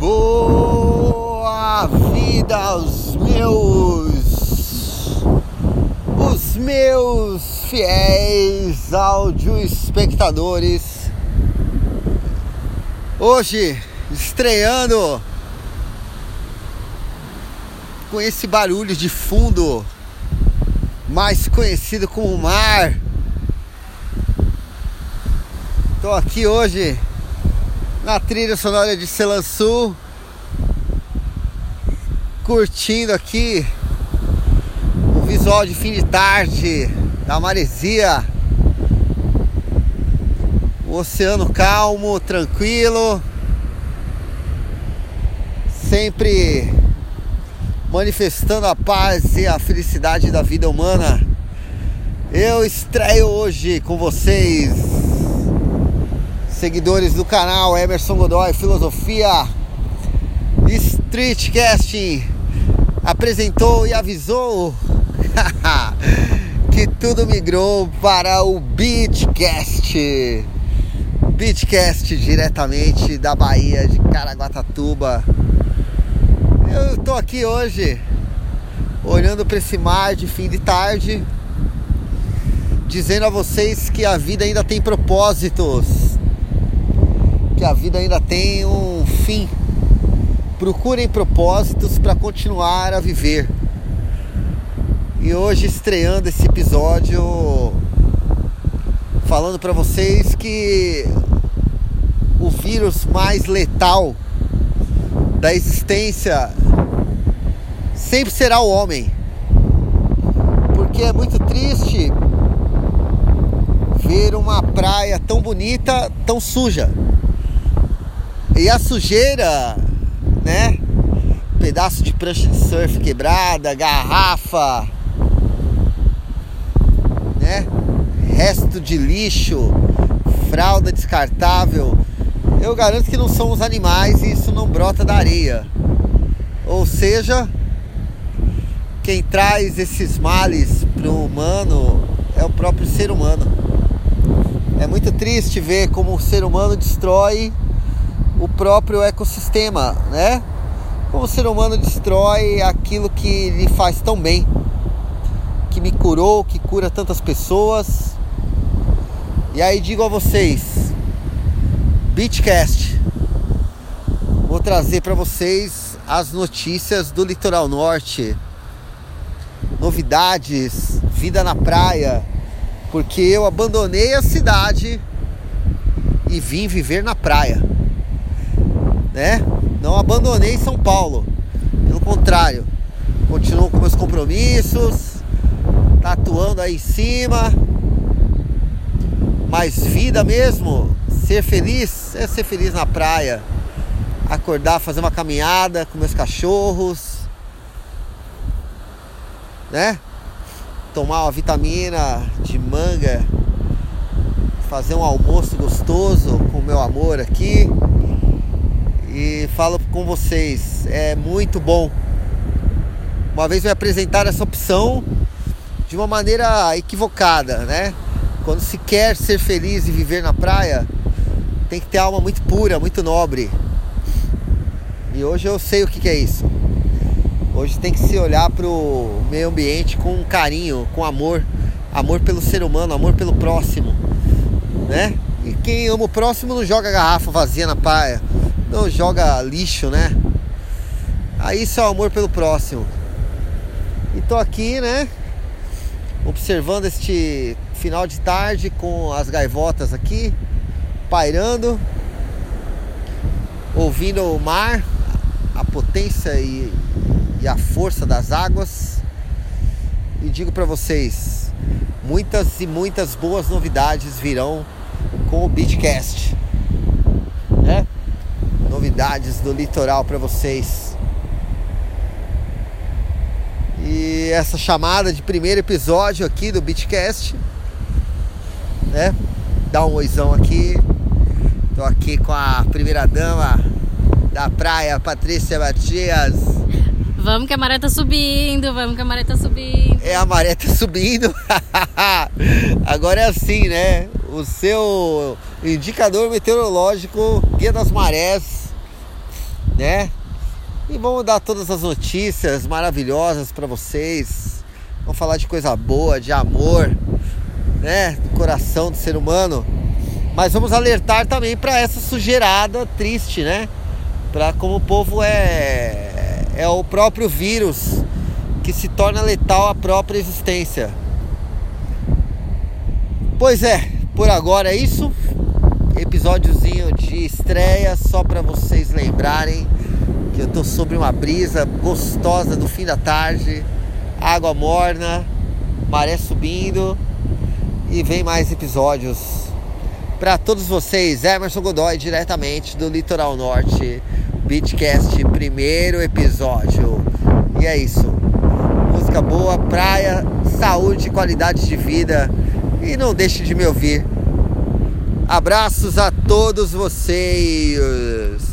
Boa vida aos meus os meus fiéis áudio espectadores. Hoje estreando com esse barulho de fundo mais conhecido como mar. Tô aqui hoje na trilha sonora de Selançu, curtindo aqui o visual de fim de tarde da maresia, o oceano calmo, tranquilo, sempre manifestando a paz e a felicidade da vida humana. Eu estreio hoje com vocês seguidores do canal Emerson Godoy Filosofia Streetcasting apresentou e avisou que tudo migrou para o Beatcast. Beatcast diretamente da Bahia de Caraguatatuba. Eu tô aqui hoje olhando para esse mar de fim de tarde, dizendo a vocês que a vida ainda tem propósitos que a vida ainda tem um fim. Procurem propósitos para continuar a viver. E hoje estreando esse episódio falando para vocês que o vírus mais letal da existência sempre será o homem. Porque é muito triste ver uma praia tão bonita, tão suja. E a sujeira, né? Pedaço de prancha de surf quebrada, garrafa, né? Resto de lixo, fralda descartável. Eu garanto que não são os animais e isso não brota da areia. Ou seja, quem traz esses males para o humano é o próprio ser humano. É muito triste ver como o ser humano destrói o próprio ecossistema, né? Como o ser humano destrói aquilo que lhe faz tão bem, que me curou, que cura tantas pessoas. E aí digo a vocês, Beachcast, vou trazer para vocês as notícias do litoral norte, novidades, vida na praia, porque eu abandonei a cidade e vim viver na praia né? Não abandonei São Paulo. Pelo contrário, continuo com meus compromissos, tatuando aí em cima. Mas vida mesmo, ser feliz é ser feliz na praia. Acordar, fazer uma caminhada com meus cachorros, né? Tomar uma vitamina de manga, fazer um almoço gostoso com meu amor aqui e falo com vocês, é muito bom. Uma vez me apresentaram essa opção de uma maneira equivocada, né? Quando se quer ser feliz e viver na praia, tem que ter alma muito pura, muito nobre. E hoje eu sei o que, que é isso. Hoje tem que se olhar para o meio ambiente com carinho, com amor, amor pelo ser humano, amor pelo próximo, né? E quem ama o próximo não joga garrafa vazia na praia, não joga lixo, né? Aí o amor pelo próximo. E tô aqui, né? Observando este final de tarde com as gaivotas aqui, pairando, ouvindo o mar, a potência e, e a força das águas. E digo para vocês, muitas e muitas boas novidades virão com o Beachcast novidades do litoral para vocês. E essa chamada de primeiro episódio aqui do Beatcast, né? Dá um oizão aqui. Tô aqui com a primeira dama da praia, Patrícia Matias. Vamos que a maré tá subindo, vamos que a maré tá subindo. É, a maré tá subindo. Agora é assim, né? O seu indicador meteorológico, guia das marés, né? E vamos dar todas as notícias maravilhosas para vocês. Vamos falar de coisa boa, de amor, né? Do coração do ser humano. Mas vamos alertar também para essa sujeirada triste, né? Para como o povo é é o próprio vírus que se torna letal à própria existência. Pois é, por agora é isso. Episódiozinho de estreia só para vocês lembrarem que eu tô sobre uma brisa gostosa do fim da tarde, água morna, maré subindo e vem mais episódios para todos vocês. Emerson Godoy diretamente do Litoral Norte, Beachcast, primeiro episódio. E é isso. Música boa, praia, saúde, qualidade de vida e não deixe de me ouvir. Abraços a todos vocês.